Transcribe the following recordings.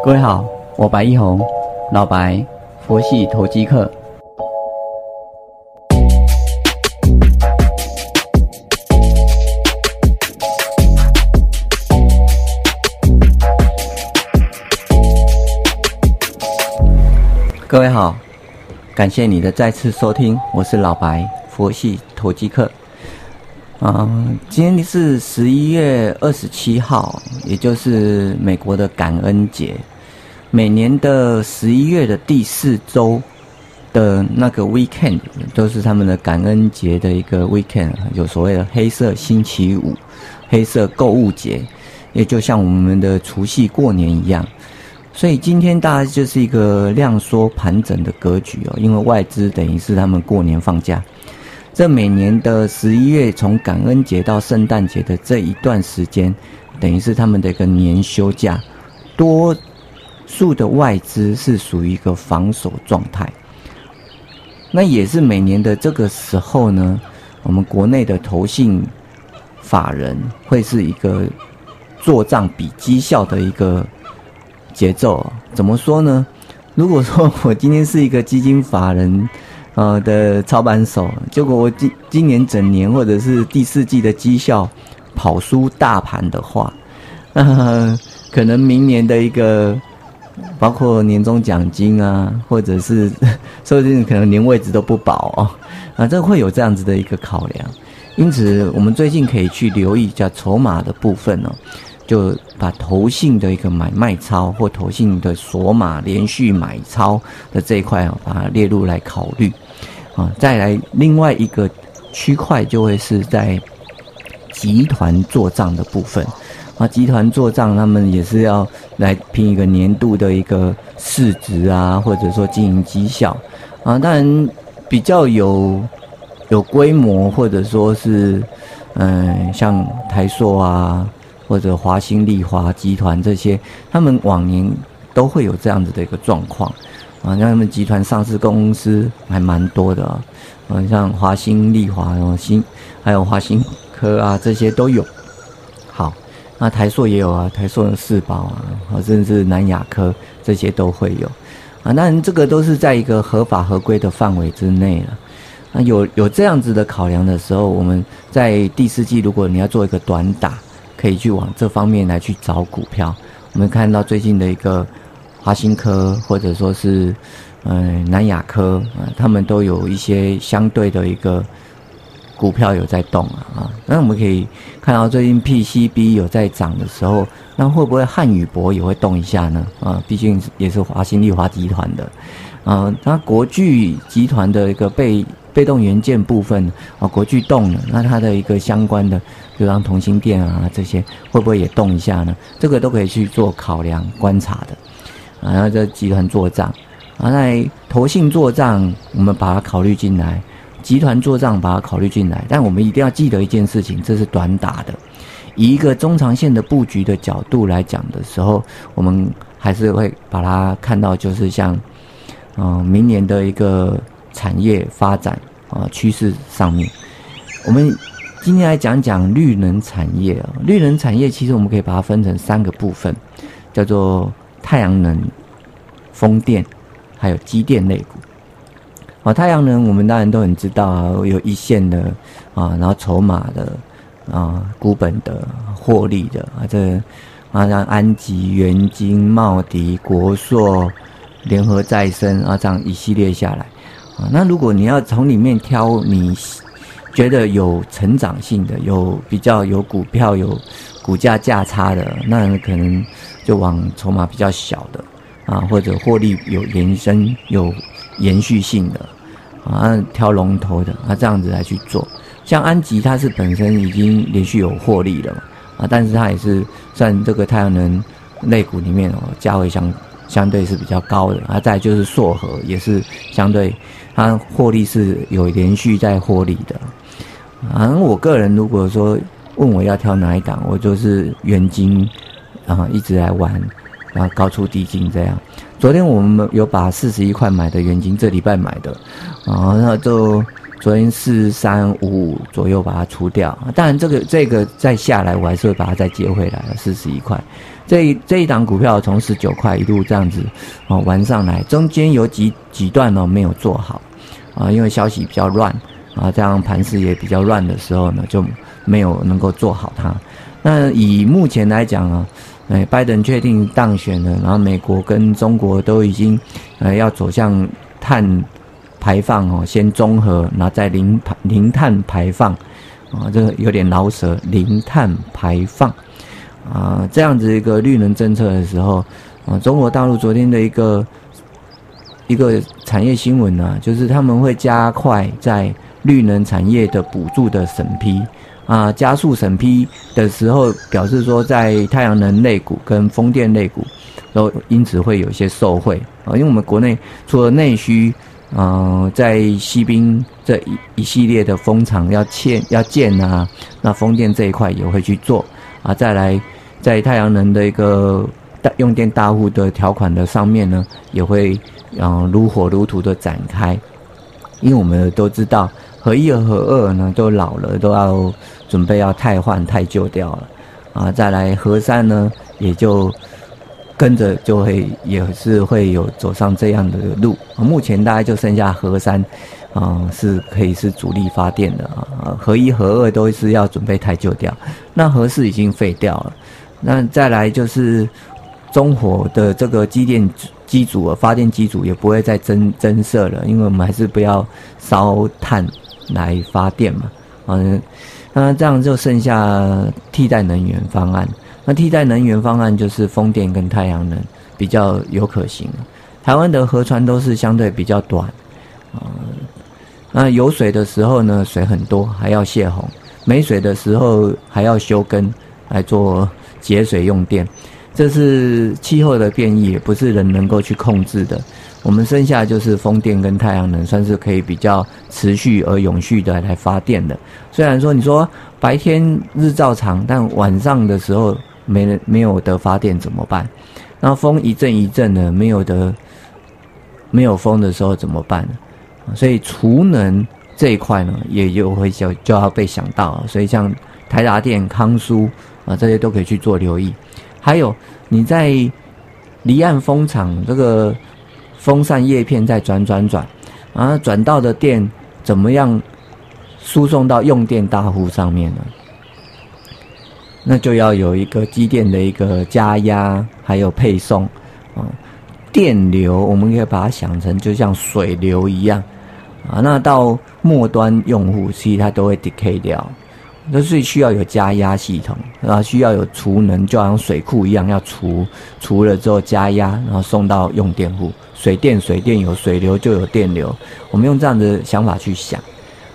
各位好，我白一红，老白，佛系投机客。各位好，感谢你的再次收听，我是老白，佛系投机客。啊，今天是十一月二十七号，也就是美国的感恩节。每年的十一月的第四周的那个 weekend 都是他们的感恩节的一个 weekend，有所谓的黑色星期五、黑色购物节，也就像我们的除夕过年一样。所以今天大概就是一个量缩盘整的格局哦，因为外资等于是他们过年放假。这每年的十一月，从感恩节到圣诞节的这一段时间，等于是他们的一个年休假，多数的外资是属于一个防守状态。那也是每年的这个时候呢，我们国内的投信法人会是一个做账比绩效的一个节奏。怎么说呢？如果说我今天是一个基金法人。呃的操盘手，结果我今今年整年或者是第四季的绩效跑输大盘的话，那可能明年的一个包括年终奖金啊，或者是说不定可能连位置都不保哦，啊，这会有这样子的一个考量。因此，我们最近可以去留意一下筹码的部分哦，就把投信的一个买卖超或投信的锁码连续买超的这一块哦，把它列入来考虑。啊，再来另外一个区块就会是在集团做账的部分，啊，集团做账他们也是要来拼一个年度的一个市值啊，或者说经营绩效，啊，当然比较有有规模或者说是嗯，像台塑啊或者华兴利华集团这些，他们往年都会有这样子的一个状况。啊，像他们集团上市公司还蛮多的啊，嗯，像华兴、利华、然后新，还有华兴科啊，这些都有。好，那台硕也有啊，台硕的四宝啊，甚至南亚科这些都会有。啊，那这个都是在一个合法合规的范围之内了。那有有这样子的考量的时候，我们在第四季，如果你要做一个短打，可以去往这方面来去找股票。我们看到最近的一个。华新科或者说是，嗯，南亚科啊，他们都有一些相对的一个股票有在动啊啊。那我们可以看到最近 PCB 有在涨的时候，那会不会汉语博也会动一下呢？啊，毕竟也是华新利华集团的，啊，那国巨集团的一个被被动元件部分啊，国巨动了，那它的一个相关的，比如像同心电啊这些，会不会也动一下呢？这个都可以去做考量观察的。然后在集团做账，啊，在投信做账，我们把它考虑进来；集团做账，把它考虑进来。但我们一定要记得一件事情，这是短打的。以一个中长线的布局的角度来讲的时候，我们还是会把它看到，就是像，嗯，明年的一个产业发展啊趋势上面。我们今天来讲讲绿能产业啊，绿能产业其实我们可以把它分成三个部分，叫做。太阳能、风电，还有机电类股。啊，太阳能我们当然都很知道啊，有一线的啊，然后筹码的啊，股本的、获利的啊，这啊像安吉、元晶、茂迪、国硕、联合再生啊，这样一系列下来啊，那如果你要从里面挑你觉得有成长性的、有比较有股票有股价价差的，那可能。就往筹码比较小的啊，或者获利有延伸、有延续性的啊，挑龙头的啊，这样子来去做。像安吉，它是本身已经连续有获利了嘛啊，但是它也是算这个太阳能类股里面哦，价位相相对是比较高的啊。再就是硕和，也是相对它获利是有连续在获利的。啊，我个人如果说问我要挑哪一档，我就是元金。啊，一直来玩，然后高出低进这样。昨天我们有把四十一块买的原金，这礼拜买的，啊，那就昨天四三五五左右把它出掉。当然，这个这个再下来，我还是会把它再接回来，四十一块。这一这一档股票从十九块一路这样子哦玩上来，中间有几几段呢没有做好啊，因为消息比较乱啊，这样盘势也比较乱的时候呢，就没有能够做好它。那以目前来讲啊，哎，拜登确定当选了，然后美国跟中国都已经呃要走向碳排放哦，先综合，然后再零排零碳排放啊，这个有点老舍，零碳排放啊，这样子一个绿能政策的时候啊，中国大陆昨天的一个一个产业新闻呢，就是他们会加快在绿能产业的补助的审批。啊，加速审批的时候，表示说在太阳能类股跟风电类股，都因此会有一些受惠啊。因为我们国内除了内需，嗯，在西滨这一一系列的风场要建要建啊，那风电这一块也会去做啊。再来，在太阳能的一个大用电大户的条款的上面呢，也会嗯如火如荼的展开，因为我们都知道。合一和二呢都老了，都要准备要汰换、汰旧掉了，啊，再来核三呢也就跟着就会也是会有走上这样的路。目前大概就剩下核三，啊，是可以是主力发电的啊，合一和二都是要准备汰旧掉，那核四已经废掉了，那再来就是中火的这个机电机组、发电机组也不会再增增设了，因为我们还是不要烧炭。来发电嘛，嗯，那这样就剩下替代能源方案。那替代能源方案就是风电跟太阳能比较有可行。台湾的河川都是相对比较短，啊，那有水的时候呢，水很多还要泄洪；没水的时候还要修根来做节水用电。这是气候的变异，不是人能够去控制的。我们剩下就是风电跟太阳能，算是可以比较持续而永续的来发电的。虽然说你说白天日照长，但晚上的时候没人没有得发电怎么办？那风一阵一阵的，没有得没有风的时候怎么办？所以储能这一块呢，也就会就就要被想到。所以像台达电、康苏啊，这些都可以去做留意。还有你在离岸风场这个。风扇叶片在转转转，啊，转到的电怎么样输送到用电大户上面呢？那就要有一个机电的一个加压，还有配送，啊，电流我们可以把它想成就像水流一样，啊，那到末端用户其实它都会 decay 掉。那所以需要有加压系统，然后，需要有储能，就好像水库一样，要储储了之后加压，然后送到用电户。水电水电有水流就有电流，我们用这样的想法去想，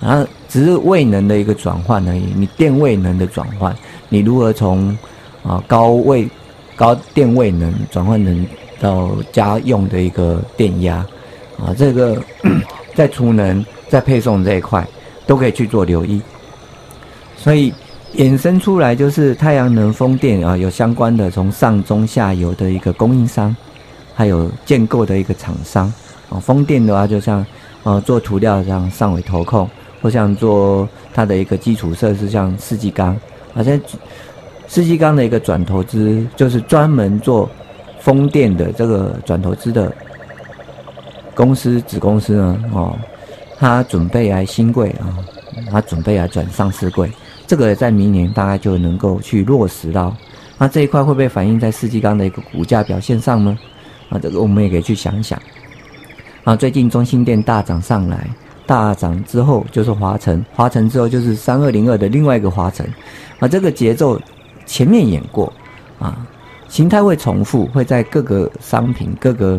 然后只是位能的一个转换而已。你电位能的转换，你如何从啊高位高电位能转换成到家用的一个电压啊？这个在储能在配送这一块都可以去做留意。所以衍生出来就是太阳能、风电啊，有相关的从上中下游的一个供应商，还有建构的一个厂商啊。风电的话，就像呃做涂料像上尾投控，或像做它的一个基础设施像世纪钢，好像世纪钢的一个转投资，就是专门做风电的这个转投资的公司子公司呢，哦，它准备来新贵啊，它准备来转上市贵。这个在明年大概就能够去落实到，那这一块会不会反映在世纪钢的一个股价表现上呢？啊，这个我们也可以去想一想。啊，最近中心店大涨上来，大涨之后就是华晨，华晨之后就是三二零二的另外一个华晨，啊，这个节奏前面演过，啊，形态会重复，会在各个商品、各个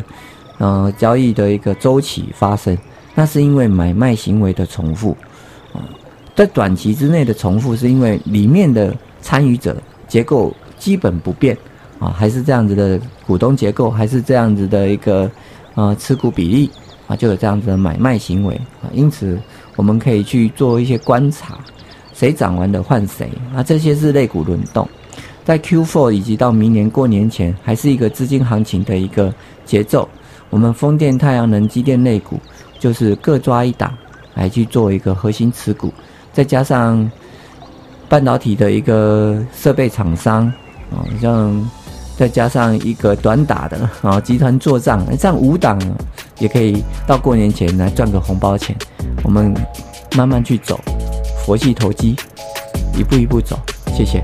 呃交易的一个周期发生，那是因为买卖行为的重复，在短期之内的重复，是因为里面的参与者结构基本不变啊，还是这样子的股东结构，还是这样子的一个呃持股比例啊，就有这样子的买卖行为啊。因此，我们可以去做一些观察，谁涨完的换谁啊，这些是类股轮动，在 Q4 以及到明年过年前，还是一个资金行情的一个节奏。我们风电、太阳能、机电类股，就是各抓一档来去做一个核心持股。再加上半导体的一个设备厂商啊，像再加上一个短打的啊，集团做账，这样五档也可以到过年前来赚个红包钱。我们慢慢去走，佛系投机，一步一步走。谢谢。